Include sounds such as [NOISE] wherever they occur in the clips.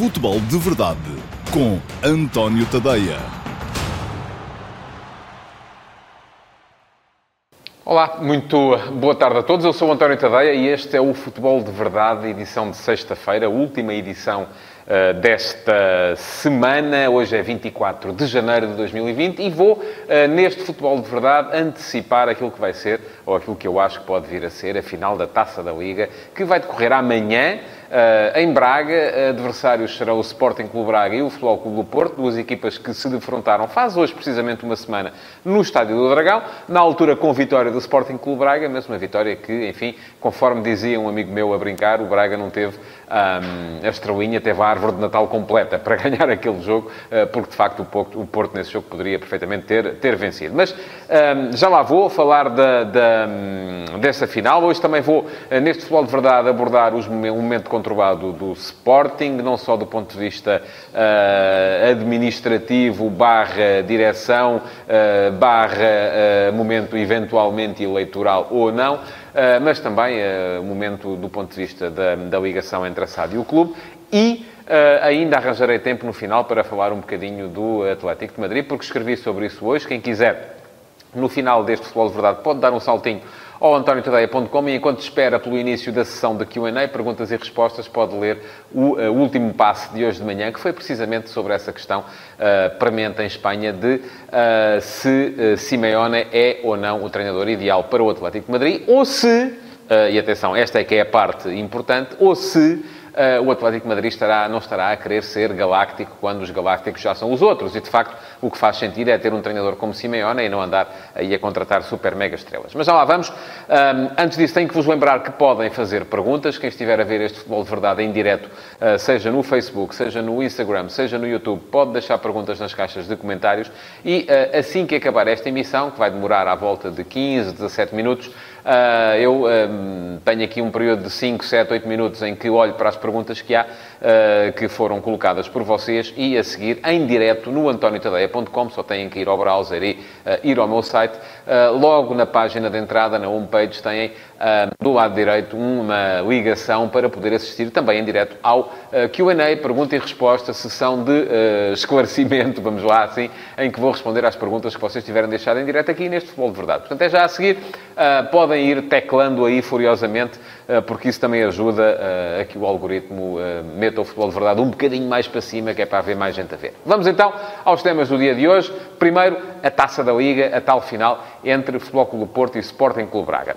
Futebol de Verdade com António Tadeia. Olá, muito boa tarde a todos. Eu sou António Tadeia e este é o Futebol de Verdade, edição de sexta-feira, última edição uh, desta semana. Hoje é 24 de janeiro de 2020 e vou, uh, neste Futebol de Verdade, antecipar aquilo que vai ser, ou aquilo que eu acho que pode vir a ser, a final da Taça da Liga, que vai decorrer amanhã. Uh, em Braga, adversários serão o Sporting Clube Braga e o Futebol Clube do Porto, duas equipas que se defrontaram faz hoje precisamente uma semana no Estádio do Dragão, na altura com vitória do Sporting Clube Braga, mas uma vitória que, enfim, conforme dizia um amigo meu a brincar, o Braga não teve um, a estrelinha, teve a árvore de Natal completa para [LAUGHS] ganhar aquele jogo, uh, porque de facto o Porto, o Porto, nesse jogo poderia perfeitamente ter, ter vencido. Mas um, já lá vou falar da, da, dessa final. Hoje também vou, uh, neste futebol de verdade, abordar os, o momento conturbado do Sporting, não só do ponto de vista uh, administrativo, barra direção, uh, barra uh, momento eventualmente eleitoral ou não, mas também momento do ponto de vista da, da ligação entre a SAD e o clube. E Uh, ainda arranjarei tempo no final para falar um bocadinho do Atlético de Madrid, porque escrevi sobre isso hoje. Quem quiser, no final deste Futebol de Verdade, pode dar um saltinho ao antoniotadeia.com e enquanto espera pelo início da sessão de Q&A, perguntas e respostas, pode ler o uh, último passe de hoje de manhã, que foi precisamente sobre essa questão uh, premente em Espanha de uh, se uh, Simeone é ou não o treinador ideal para o Atlético de Madrid, ou se, e atenção, esta é que é a parte importante, ou se uh, o Atlético Madrid estará, não estará a querer ser galáctico quando os galácticos já são os outros. E, de facto, o que faz sentido é ter um treinador como Simeone e não andar aí a contratar super mega estrelas. Mas já lá vamos. Um, antes disso, tenho que vos lembrar que podem fazer perguntas. Quem estiver a ver este Futebol de Verdade em direto, uh, seja no Facebook, seja no Instagram, seja no YouTube, pode deixar perguntas nas caixas de comentários. E uh, assim que acabar esta emissão, que vai demorar à volta de 15, 17 minutos, eu um, tenho aqui um período de 5, 7, 8 minutos em que olho para as perguntas que há, uh, que foram colocadas por vocês e a seguir, em direto, no antoniotadeia.com, só têm que ir ao browser e uh, ir ao meu site. logo na página de entrada, na homepage, têm do lado direito uma ligação para poder assistir também em direto ao Q&A, pergunta e resposta, sessão de esclarecimento, [LAUGHS] vamos lá assim, em que vou responder às perguntas que vocês tiverem deixado em direto aqui neste Futebol de Verdade. Portanto, é já a seguir. pode podem ir teclando aí furiosamente, porque isso também ajuda eh, a que o algoritmo eh, meta o futebol de verdade um bocadinho mais para cima, que é para haver mais gente a ver. Vamos então aos temas do dia de hoje. Primeiro, a taça da Liga, a tal final entre Futebol Clube Porto e Sporting Clube Braga.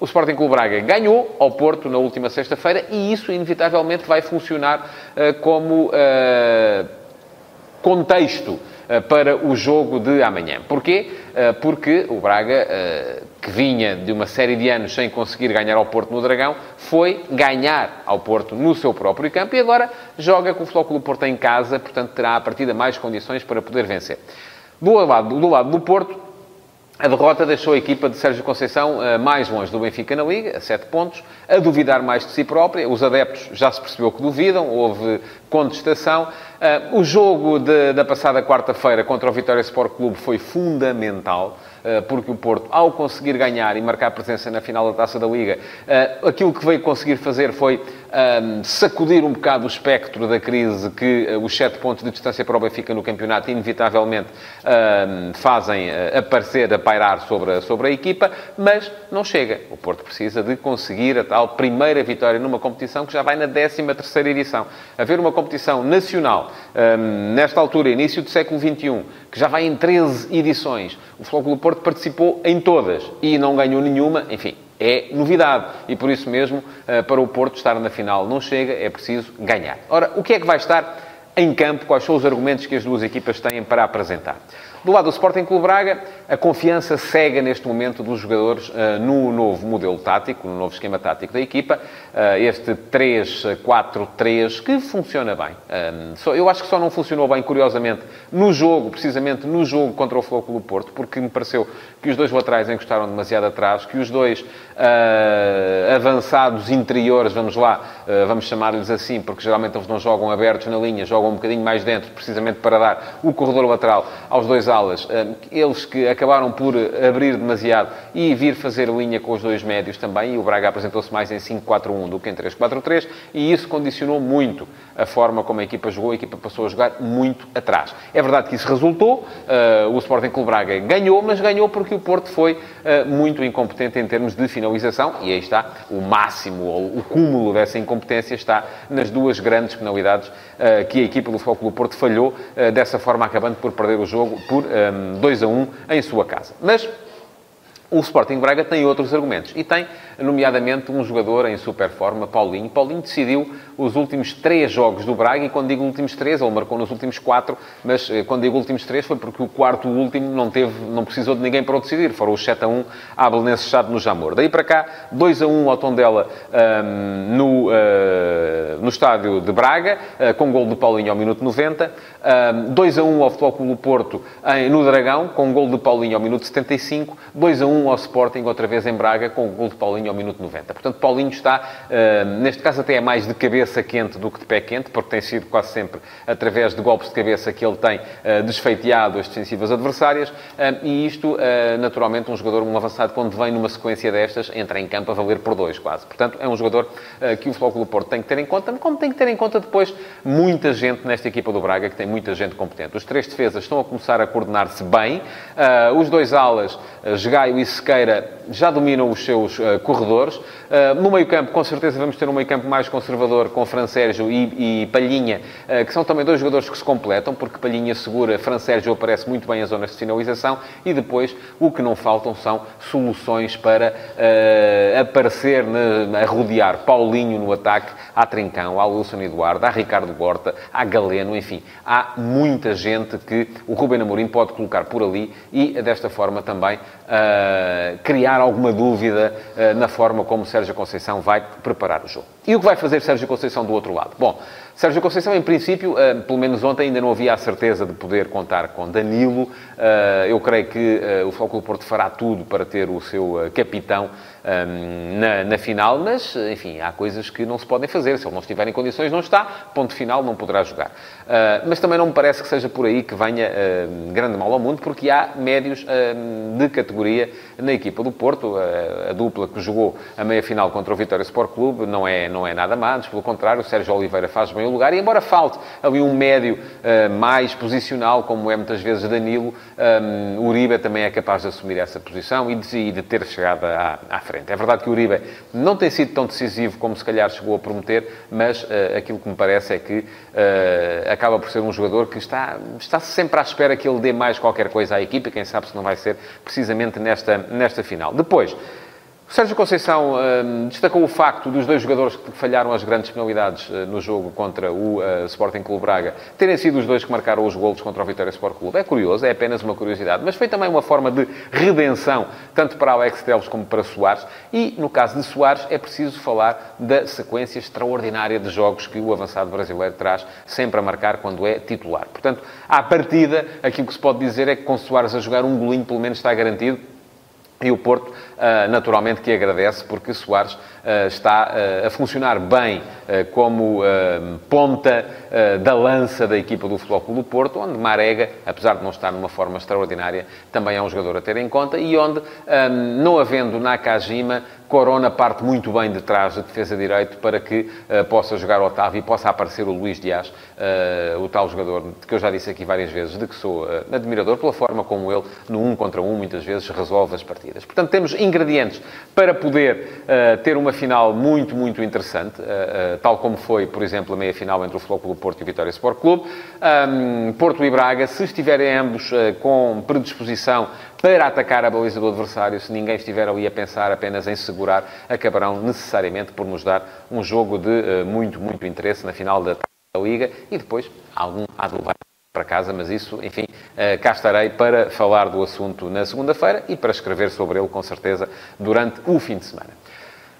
O Sporting Clube Braga ganhou ao Porto na última sexta-feira e isso, inevitavelmente, vai funcionar como contexto para o jogo de amanhã. Porquê? Porque o Braga que vinha de uma série de anos sem conseguir ganhar ao Porto no Dragão, foi ganhar ao Porto no seu próprio campo e agora joga com o do Porto em casa, portanto terá a partida mais condições para poder vencer. Do lado do, lado do Porto, a derrota deixou a equipa de Sérgio Conceição uh, mais longe do Benfica na Liga, a 7 pontos, a duvidar mais de si própria. Os adeptos já se percebeu que duvidam, houve contestação. Uh, o jogo de, da passada quarta-feira contra o Vitória Sport Clube foi fundamental. Eh, porque o Porto, ao conseguir ganhar e marcar presença na final da Taça da Liga, eh, aquilo que veio conseguir fazer foi ehm, sacudir um bocado o espectro da crise que eh, os sete pontos de distância para o Benfica no campeonato inevitavelmente ehm, fazem aparecer, a pairar sobre a, sobre a equipa, mas não chega. O Porto precisa de conseguir a tal primeira vitória numa competição que já vai na 13 terceira edição. Haver uma competição nacional, ehm, nesta altura, início do século XXI, que já vai em 13 edições, o Clube Porto participou em todas e não ganhou nenhuma, enfim, é novidade. E por isso mesmo, eh, para o Porto estar na final não chega, é preciso ganhar. Ora, o que é que vai estar em campo? Quais são os argumentos que as duas equipas têm para apresentar? Do lado do Sporting Clube Braga, a confiança cega neste momento dos jogadores uh, no novo modelo tático, no novo esquema tático da equipa, este 3-4-3, que funciona bem. Só, eu acho que só não funcionou bem, curiosamente, no jogo, precisamente no jogo contra o Floco do Porto, porque me pareceu que os dois laterais encostaram demasiado atrás, que os dois uh, avançados interiores, vamos lá, vamos chamar-lhes assim, porque geralmente eles não jogam abertos na linha, jogam um bocadinho mais dentro, precisamente para dar o corredor lateral aos dois alas, eles que acabaram por abrir demasiado e vir fazer linha com os dois médios também, e o Braga apresentou-se mais em 5-4-1 do que em 3-4-3, e isso condicionou muito a forma como a equipa jogou, a equipa passou a jogar muito atrás. É verdade que isso resultou, uh, o Sporting Clube Braga ganhou, mas ganhou porque o Porto foi uh, muito incompetente em termos de finalização, e aí está o máximo, ou o cúmulo dessa incompetência está nas duas grandes penalidades uh, que a equipa do Futebol Clube Porto falhou, dessa forma acabando por perder o jogo por um, 2 a 1 em sua casa. Mas o Sporting Braga tem outros argumentos e tem, nomeadamente, um jogador em super forma, Paulinho. Paulinho decidiu os últimos três jogos do Braga e quando digo últimos três, ele marcou nos últimos quatro, mas eh, quando digo últimos três foi porque o quarto último não teve, não precisou de ninguém para o decidir. Foram os 7 a 1 à Belenense Chade no Jamor. Daí para cá, 2 a 1 ao Tondela um, no, uh, no estádio de Braga, uh, com gol de Paulinho ao minuto 90. Um, 2 a 1 ao Futebol Clube Porto em, no Dragão, com gol de Paulinho ao minuto 75. 2 a 1 1 ao Sporting, outra vez em Braga, com o gol de Paulinho ao minuto 90. Portanto, Paulinho está, uh, neste caso, até é mais de cabeça quente do que de pé quente, porque tem sido quase sempre através de golpes de cabeça que ele tem uh, desfeiteado as defensivas adversárias. Uh, e isto, naturalmente, um jogador, um avançado, quando vem numa sequência destas, entra em campo a valer por dois, quase. Portanto, é um jogador que o do Porto tem que ter em conta, como tem que ter em conta depois muita gente nesta equipa do Braga, que tem muita gente competente. Os três defesas estão a começar a coordenar-se bem. os dois alas, Gaio e Sequeira já dominam os seus uh, corredores. Uh, no meio-campo, com certeza, vamos ter um meio-campo mais conservador com Fran Sérgio e, e Palhinha, uh, que são também dois jogadores que se completam, porque Palhinha segura, Fran Sérgio aparece muito bem as zonas de finalização e depois o que não faltam são soluções para aparecer, na, a rodear Paulinho no ataque, há Trincão, há Wilson Eduardo, há Ricardo Gorta, há Galeno, enfim, há muita gente que o Ruben Amorim pode colocar por ali e desta forma também criar alguma dúvida uh, forma como Sérgio Conceição vai preparar o jogo. E o que vai fazer Sérgio Conceição do outro lado? Bom, Sérgio Conceição, em princípio, uh, pelo menos ontem ainda não havia a certeza de poder contar com Danilo. Uh, eu creio que o Foco do Porto fará tudo para ter o seu capitão um, na, na, final, mas, enfim, há coisas que não se podem fazer. Se ele não estiver em condições, não está. Ponto final, não poderá jogar. mas também não me parece que seja por aí que venha grande mal ao mundo, porque há médios de categoria na equipa do Porto. A, dupla que jogou a meia-final contra o Vitória Sport Clube não é, não é nada má, pelo contrário, o Sérgio Oliveira faz bem o lugar. E embora falte ali um médio uh, mais posicional, como é muitas vezes Danilo, um, Uribe também é capaz de assumir essa posição e de, de ter chegado à, à, frente. É verdade que o Uribe não tem sido tão decisivo como se calhar chegou a prometer, mas uh, aquilo que me parece é que uh, acaba por ser um jogador que está, está sempre à espera que ele dê mais qualquer coisa à equipa, quem sabe se não vai ser precisamente nesta, nesta final. Depois, o Sérgio Conceição uh, destacou o facto dos dois jogadores que falharam as grandes penalidades uh, no jogo contra o uh, Sporting Clube Braga terem sido os dois que marcaram os golos contra o Vitória Sport Clube. É curioso, é apenas uma curiosidade, mas foi também uma forma de redenção, tanto para Alex Teles como para Soares. E, no caso de Soares, é preciso falar da sequência extraordinária de jogos que o avançado brasileiro traz sempre a marcar quando é titular. Portanto, à partida, aquilo que se pode dizer é que com Soares a jogar um golinho pelo menos está garantido. E o Porto, ah, naturalmente, que agradece, porque Soares ah, está ah, a funcionar bem como ponta da lança da equipa do Futebol Clube do Porto, onde Marega, apesar de não estar numa forma extraordinária, também é um jogador a ter em conta, e onde, não havendo Nakajima, Corona parte muito bem de trás da defesa direito para que possa jogar Otávio e possa aparecer o Luís Dias, o tal jogador que eu já disse aqui várias vezes, de que sou admirador pela forma como ele, no um contra um, muitas vezes resolve as partidas. Portanto, temos ingredientes para poder uh, ter uma final muito, muito interessante, uh, uh, tal como foi, por exemplo, a meia-final entre o Clube Porto e o Vitória Sport Clube. Um, Porto e Braga, se estiverem ambos com predisposição para atacar a baliza do adversário, se ninguém estiver ali a pensar apenas em segurar, acabarão necessariamente por nos dar um jogo de muito, muito interesse na final da Liga e depois algum há de levar para casa, mas isso, enfim, uh, cá estarei para falar do assunto na segunda-feira e para escrever sobre ele, com certeza, durante o fim de semana.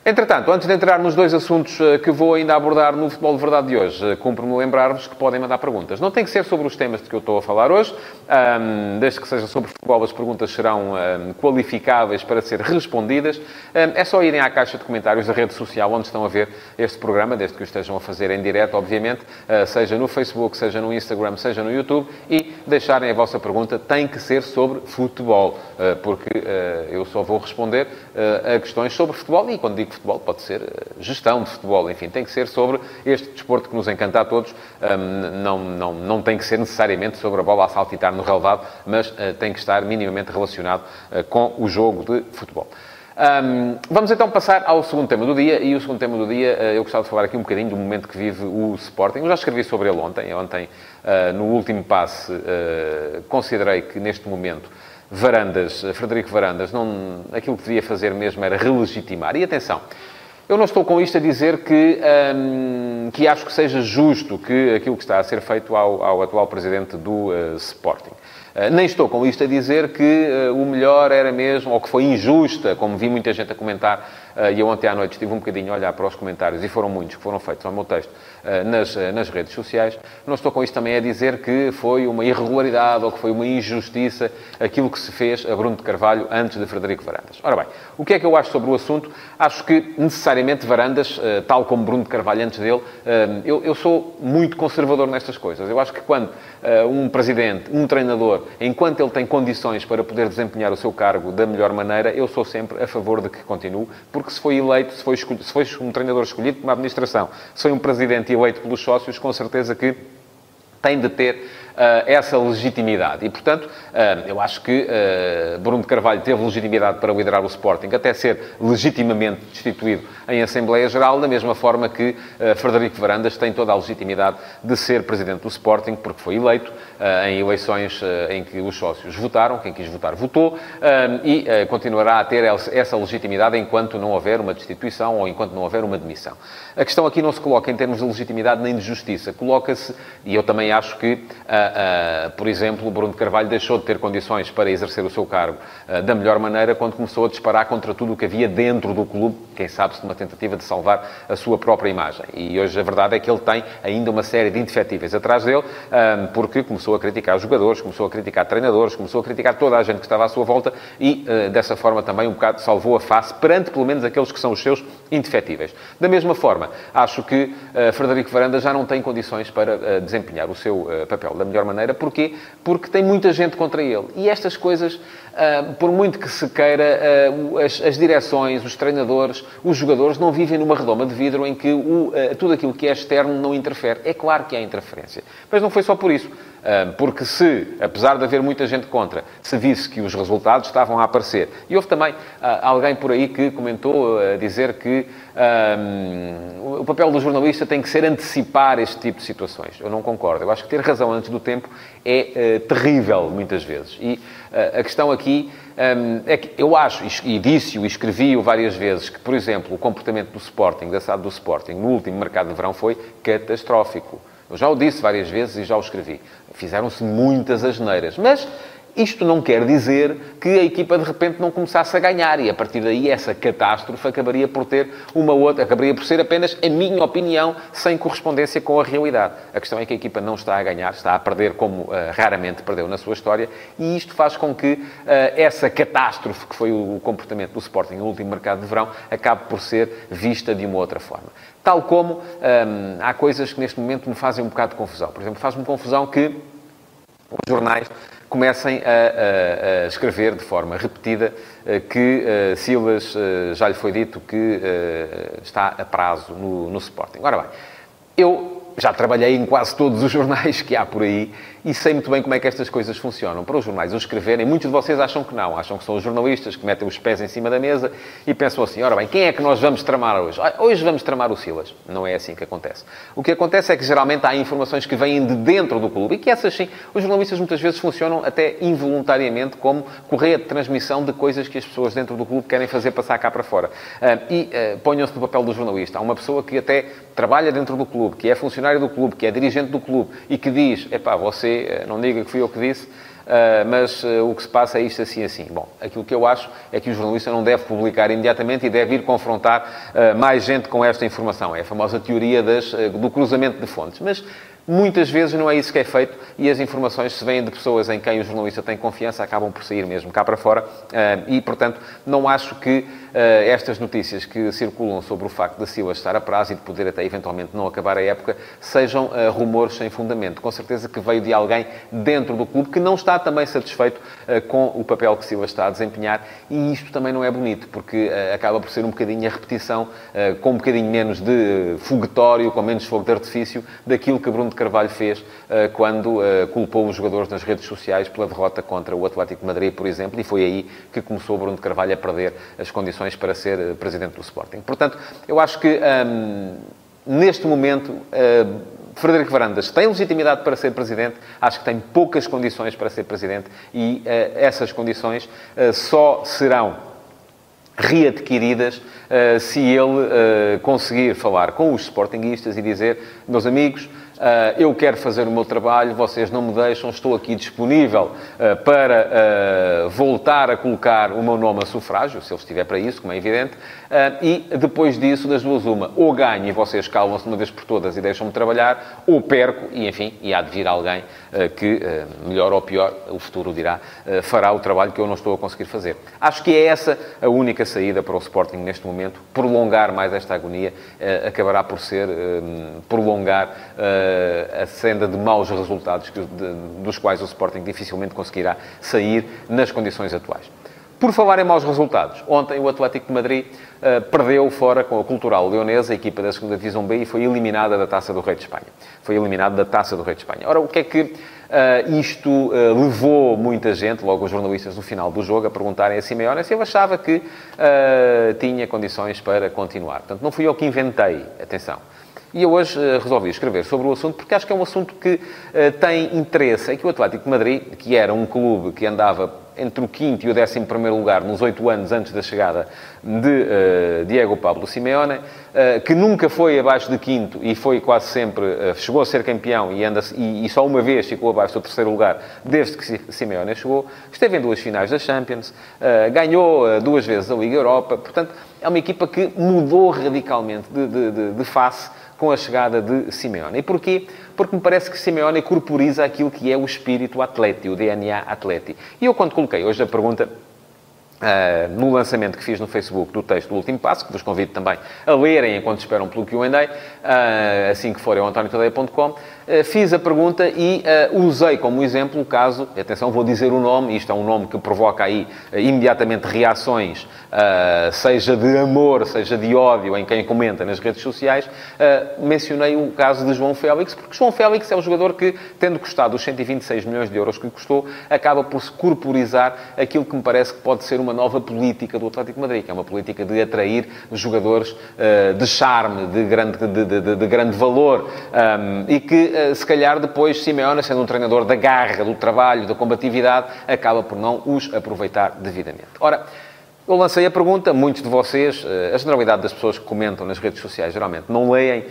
Entretanto, antes de entrar nos dois assuntos eh, que vou ainda abordar no Futebol de Verdade de hoje, eh, cumpro-me lembrar-vos que podem mandar perguntas. Não tem que ser sobre os temas de que eu estou a falar hoje, um, desde que seja sobre futebol, as perguntas serão um, qualificáveis para ser respondidas. Um, é só irem à caixa de comentários da rede social onde estão a ver este programa, desde que o estejam a fazer em direto, obviamente, uh, seja no Facebook, seja no Instagram, seja no YouTube, e deixarem a vossa pergunta. Tem que ser sobre futebol, uh, porque uh, eu só vou responder a questões sobre futebol, e quando digo futebol, pode ser eh, gestão de futebol, enfim, tem que ser sobre este desporto que nos encanta a todos. não, não, não tem que ser necessariamente sobre a bola a saltitar no relevado, mas eh, tem que estar minimamente relacionado eh, com o jogo de futebol. Um, vamos então passar ao segundo tema do dia, e o segundo tema do dia eu gostava de falar aqui um bocadinho do momento que vive o Sporting. Eu já escrevi sobre ele ontem, ontem, uh, no último passe, uh, considerei que neste momento Varandas, Frederico Varandas, não, aquilo que devia fazer mesmo era relegitimar. E atenção, eu não estou com isto a dizer que, hum, que acho que seja justo que aquilo que está a ser feito ao, ao atual presidente do uh, Sporting. Uh, nem estou com isto a dizer que uh, o melhor era mesmo, ou que foi injusta, como vi muita gente a comentar, e eu ontem à noite estive um bocadinho a olhar para os comentários, e foram muitos que foram feitos ao meu texto, eh, nas, eh, nas redes sociais. Não estou com isto também a dizer que foi uma irregularidade ou que foi uma injustiça aquilo que se fez a Bruno de Carvalho antes de Frederico Varandas. Ora bem, o que é que eu acho sobre o assunto? Acho que necessariamente Varandas, tal como Bruno de Carvalho antes dele, eu, eu sou muito conservador nestas coisas. Eu acho que quando um presidente, um treinador, enquanto ele tem condições para poder desempenhar o seu cargo da melhor maneira, eu sou sempre a favor de que continue, porque se foi eleito, se foi, escolhido, se foi um treinador escolhido por uma administração, se foi um presidente eleito pelos sócios, com certeza que tem de ter essa legitimidade. E, portanto, uh, eu acho que uh, Bruno de Carvalho teve legitimidade para liderar o Sporting, até ser legitimamente destituído em Assembleia Geral, da mesma forma que Frederico Varandas tem toda a legitimidade de ser presidente do Sporting, porque foi eleito em eleições em que os sócios votaram, quem quis votar votou, e continuará a ter essa legitimidade enquanto não houver uma destituição ou enquanto não houver uma demissão. A questão aqui não se coloca em termos de legitimidade nem de justiça, coloca-se, e eu também acho que uh, por exemplo, Bruno Carvalho deixou de ter condições para exercer o seu cargo da melhor maneira quando começou a disparar contra tudo o que havia dentro do clube, quem sabe se numa tentativa de salvar a sua própria imagem. E hoje a verdade é que ele tem ainda uma série de indefetíveis atrás dele, porque começou a criticar os jogadores, começou a criticar treinadores, começou a criticar toda a gente que estava à sua volta e, dessa forma, também um bocado salvou a face perante, pelo menos, aqueles que são os seus indefetíveis. Da mesma forma, acho que Frederico Varanda já não tem condições para desempenhar o seu papel da melhor melhor maneira. Porquê? Porque tem muita gente contra ele. E estas coisas, ah, por muito que se queira, ah, as, direções, os treinadores, os jogadores não vivem numa redoma de vidro em que ah, tudo aquilo que é externo não interfere. É claro que há interferência. Mas não foi só por isso. Porque se, apesar de haver muita gente contra, se visse que os resultados estavam a aparecer. E houve também alguém por aí que comentou a dizer que o papel do jornalista tem que ser antecipar este tipo de situações. Eu não concordo. Eu acho que ter razão antes do tempo é uh, terrível, muitas vezes. E uh, a questão aqui um, é que eu acho, e disse-o e escrevi-o várias vezes, que, por exemplo, o comportamento do Sporting, da SAD do Sporting, no último mercado de verão foi catastrófico. Eu já o disse várias vezes e já o escrevi. Fizeram-se muitas asneiras. Mas isto não quer dizer que a equipa de repente não começasse a ganhar e a partir daí essa catástrofe acabaria por ter uma outra, acabaria por ser apenas a minha opinião sem correspondência com a realidade. A questão é que a equipa não está a ganhar, está a perder como uh, raramente perdeu na sua história e isto faz com que uh, essa catástrofe que foi o comportamento do Sporting no último mercado de verão acabe por ser vista de uma outra forma. Tal como um, ehm, há coisas que neste momento me fazem um bocado de confusão. Por exemplo, faz-me confusão que os jornais comecem a, a, a, escrever de forma repetida eh, que uh, Silas uh, já lhe foi dito que uh, está a prazo no, no Sporting. Ora bem, eu já trabalhei em quase todos os [LAUGHS] jornais que há por aí e sei muito bem como é que estas coisas funcionam. Para os jornais os escreverem, muitos de vocês acham que não. Acham que são os jornalistas que metem os pés em cima da mesa e pensam assim, ora bem, quem é que nós vamos tramar hoje? Hoje vamos tramar o Silas. Não é assim que acontece. O que acontece é que geralmente há informações que vêm de dentro do clube e que essas sim, os jornalistas muitas vezes funcionam até involuntariamente como correia de transmissão de coisas que as pessoas dentro do clube querem fazer passar cá para fora. Ah, e ah, ponham-se no papel do jornalista. Há uma pessoa que até trabalha dentro do clube, que é funcionário do clube, que é dirigente do clube e que diz, epá, você, eh, não diga que fui eu que disse, mas o que se passa é isto assim assim. Bom, aquilo que eu acho é que o jornalista não deve publicar imediatamente e deve ir confrontar mais gente com esta informação. É a famosa teoria das, do cruzamento de fontes. Mas Muitas vezes não é isso que é feito e as informações, se vêm de pessoas em quem o jornalista tem confiança, acabam por sair mesmo cá para fora. Eh, e, portanto, não acho que eh, estas notícias que circulam sobre o facto da Silas estar a prazo e de poder até eventualmente não acabar a época sejam eh, rumores sem fundamento. Com certeza que veio de alguém dentro do clube que não está também satisfeito com o papel que Silas está a desempenhar e isto também não é bonito, porque acaba por ser um bocadinho a repetição, com um bocadinho menos de foguetório, com menos fogo de artifício, daquilo que Bruno Carvalho fez quando culpou os jogadores nas redes sociais pela derrota contra o Atlético de Madrid, por exemplo, e foi aí que começou Bruno de Carvalho a perder as condições para ser uh, presidente do Sporting. Portanto, eu acho que um, neste momento. Frederico Varandas tem legitimidade para ser presidente, acho que tem poucas condições para ser presidente e essas condições só serão readquiridas se ele conseguir falar com os sportinguistas e dizer, meus amigos, Uh, eu quero fazer o meu trabalho, vocês não me deixam, estou aqui disponível uh, para uh, voltar a colocar o meu nome a sufrágio, se ele estiver para isso, como é evidente, e depois disso, das duas uma, ou ganho e vocês calvam-se de uma vez por todas e deixam-me trabalhar, ou perco e, enfim, e há de vir alguém que, melhor ou pior, o futuro dirá, fará o trabalho que eu não estou a conseguir fazer. Acho que é essa a única saída para o Sporting neste momento. Prolongar mais esta agonia acabará por ser prolongar a senda de maus resultados que, de, dos quais o Sporting dificilmente conseguirá sair nas condições atuais. Por falar em maus resultados, ontem o Atlético de Madrid uh, perdeu fora com a Cultural Leonesa, a equipa da 2 Divisão B, e foi eliminada da Taça do Rei de Espanha. Foi eliminado da Taça do Rei de Espanha. Ora, o que é que uh, isto uh, levou muita gente, logo os jornalistas no final do jogo, a perguntarem a Simeone se eu achava que tinha condições para continuar. Portanto, não fui eu que inventei, atenção. E eu hoje uh, resolvi escrever sobre o assunto porque acho que é um assunto que uh, tem interesse. É que o Atlético de Madrid, que era um clube que andava entre o quinto e o décimo primeiro lugar nos oito anos antes da chegada de uh, Diego Pablo Simeone, que nunca foi abaixo de quinto e foi quase sempre, chegou a ser campeão e, anda, e, e, só uma vez ficou abaixo do terceiro lugar desde que Simeone chegou, esteve em duas finais da Champions, ganhou duas vezes a Liga Europa, portanto, é uma equipa que mudou radicalmente de, de, de, de face com a chegada de Simeone. E porquê? Porque me parece que Simeone corporiza aquilo que é o espírito atleti, o DNA atleti. E eu, quando coloquei hoje a pergunta Uh, no lançamento que fiz no Facebook do texto do último passo, que vos convido também a lerem enquanto esperam pelo Q&A, uh, assim que forem ao antoniotadeia.com, fiz a pergunta e usei como exemplo o caso, atenção, vou dizer o nome, isto é um nome que provoca aí imediatamente reações, seja de amor, seja de ódio em quem comenta nas redes sociais, mencionei o caso de João Félix, porque João Félix é o jogador que, tendo custado os 126 milhões de euros que custou, acaba por se corporizar aquilo que me parece que pode ser uma nova política do Atlético Madrid, que é uma política de atrair jogadores uh, de charme, de grande, de, de, de grande valor, um, e que, uh, se calhar, depois Simeone, sendo um treinador da garra, do trabalho, da combatividade, acaba por não os aproveitar devidamente. Ora, eu lancei a pergunta, muitos de vocês, eh, a generalidade das pessoas que comentam nas redes sociais geralmente não leem,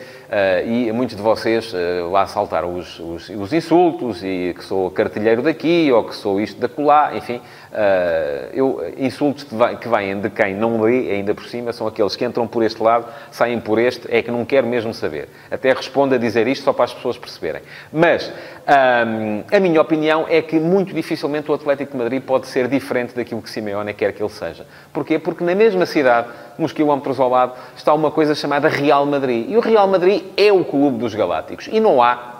e muitos de vocês lá saltaram os, os, os insultos, e que sou cartilheiro daqui, ou que sou isto da colá, enfim, Uh, eu, insultos que vêm de quem não lê, ainda por cima, são aqueles que entram por este lado, saem por este, é que não quero mesmo saber. Até respondo a dizer isto só para as pessoas perceberem. Mas um, a minha opinião é que muito dificilmente o Atlético de Madrid pode ser diferente daquilo que Simeone quer que ele seja. Porquê? Porque na mesma cidade, uns quilómetros ao lado, está uma coisa chamada Real Madrid. E o Real Madrid é o clube dos galácticos. E não há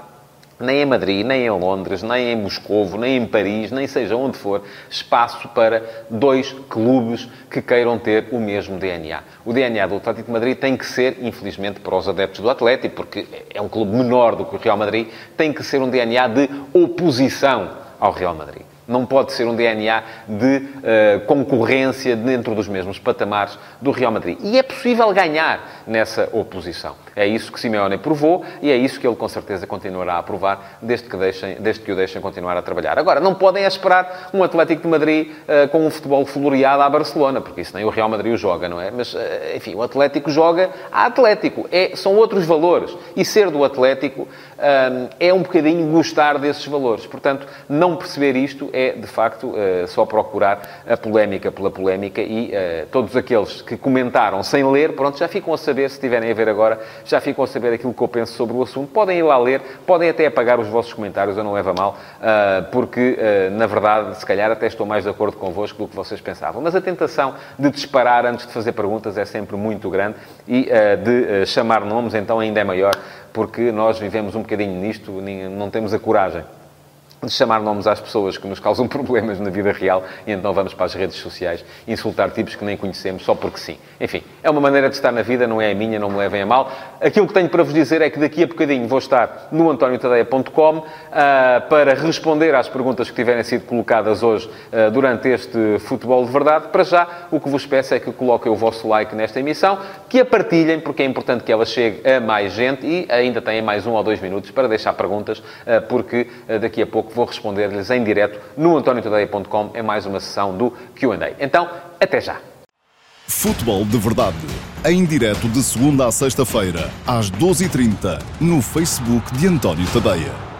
nem em Madrid, nem em Londres, nem em Moscovo, nem em Paris, nem seja onde for, espaço para dois clubes que queiram ter o mesmo DNA. O DNA do Atlético de Madrid tem que ser, infelizmente para os adeptos do Atlético, porque é um clube menor do que o Real Madrid, tem que ser um DNA de oposição ao Real Madrid. Não pode ser um DNA de uh, concorrência dentro dos mesmos patamares do Real Madrid. E é possível ganhar nessa oposição. É isso que Simeone provou e é isso que ele com certeza continuará a provar desde que, deixem, desde que o deixem continuar a trabalhar. Agora, não podem esperar um Atlético de Madrid uh, com um futebol floreado à Barcelona, porque isso nem o Real Madrid o joga, não é? Mas, uh, enfim, o Atlético joga a Atlético. É, são outros valores. E ser do Atlético é um bocadinho gostar desses valores. Portanto, não perceber isto é, de facto, só procurar a polémica pela polémica e todos aqueles que comentaram sem ler, pronto, já ficam a saber, se estiverem a ver agora, já ficam a saber aquilo que eu penso sobre o assunto. Podem ir lá ler, podem até apagar os vossos comentários, eu não levo a mal, porque, na verdade, se calhar até estou mais de acordo convosco do que vocês pensavam. Mas a tentação de disparar antes de fazer perguntas é sempre muito grande e de chamar nomes, então, ainda é maior, porque nós vivemos um bocadinho nisto, não temos a coragem de chamar nomes às pessoas que nos causam [LAUGHS] problemas na vida real e então vamos para as redes sociais insultar tipos que nem conhecemos só porque sim. Enfim, é uma maneira de estar na vida, não é a minha, não me levem a mal. Aquilo que tenho para vos dizer é que daqui a bocadinho vou estar no antoniotadeia.com uh, ah, para responder às perguntas que tiverem sido colocadas hoje uh, durante este Futebol de Verdade. Para já, o que vos peço é que coloquem o vosso like nesta emissão, que a partilhem, porque é importante que ela chegue a mais gente e ainda têm mais um ou dois minutos para deixar perguntas, uh, porque daqui a pouco pouco vou responder-lhes em direto no antoniotadeia.com. É mais uma sessão do Q&A. Então, até já. Futebol de Verdade. Em direto de segunda a sexta-feira, às 12h30, no Facebook de António Tadeia.